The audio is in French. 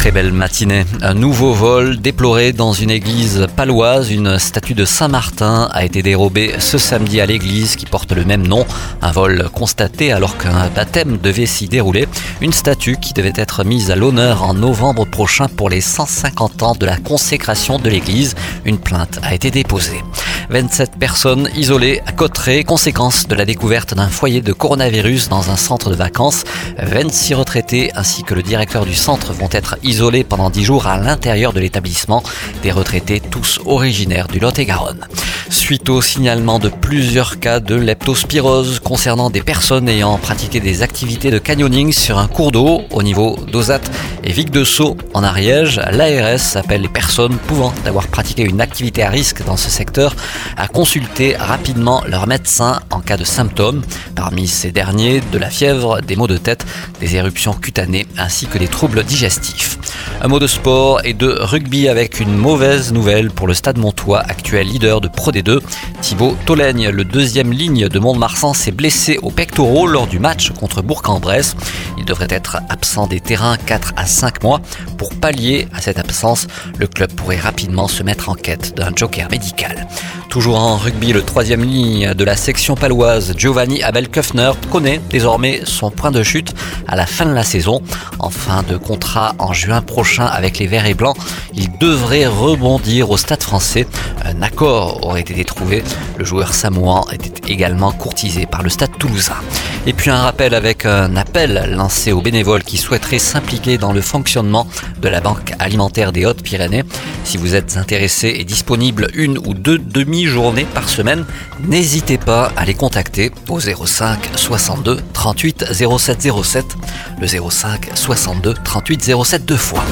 Très belle matinée. Un nouveau vol déploré dans une église paloise. Une statue de Saint-Martin a été dérobée ce samedi à l'église qui porte le même nom. Un vol constaté alors qu'un baptême devait s'y dérouler. Une statue qui devait être mise à l'honneur en novembre prochain pour les 150 ans de la consécration de l'église. Une plainte a été déposée. 27 personnes isolées à Cotteret, conséquence de la découverte d'un foyer de coronavirus dans un centre de vacances. 26 retraités ainsi que le directeur du centre vont être isolés pendant 10 jours à l'intérieur de l'établissement. Des retraités tous originaires du Lot-et-Garonne. Suite au signalement de plusieurs cas de leptospirose concernant des personnes ayant pratiqué des activités de canyoning sur un cours d'eau au niveau d'Ozat et Vic de Sceaux en Ariège, l'ARS appelle les personnes pouvant avoir pratiqué une activité à risque dans ce secteur à consulter rapidement leur médecin en cas de symptômes. Parmi ces derniers, de la fièvre, des maux de tête, des éruptions cutanées ainsi que des troubles digestifs. Un mot de sport et de rugby avec une mauvaise nouvelle pour le Stade Montois, actuel leader de Pro D2. Thibaut Tolègne, le deuxième ligne de Mont-de-Marsan, s'est blessé au pectoraux lors du match contre Bourg-en-Bresse. Il devrait être absent des terrains 4 à 5 mois. Pour pallier à cette absence, le club pourrait rapidement se mettre en quête d'un joker médical. Toujours en rugby, le troisième ligne de la section paloise, Giovanni Abel-Köffner, connaît désormais son point de chute à la fin de la saison. En fin de contrat en juin prochain avec les Verts et Blancs, il devrait rebondir au stade français. Un accord aurait été trouvé. Le joueur samoan était également courtisé par le stade toulousain. Et puis un rappel avec un appel lancé aux bénévoles qui souhaiteraient s'impliquer dans le fonctionnement de la Banque alimentaire des Hautes-Pyrénées. Si vous êtes intéressé et disponible une ou deux demi-journées par semaine, n'hésitez pas à les contacter au 05 62 38 07 07, le 05 62 38 07 deux fois.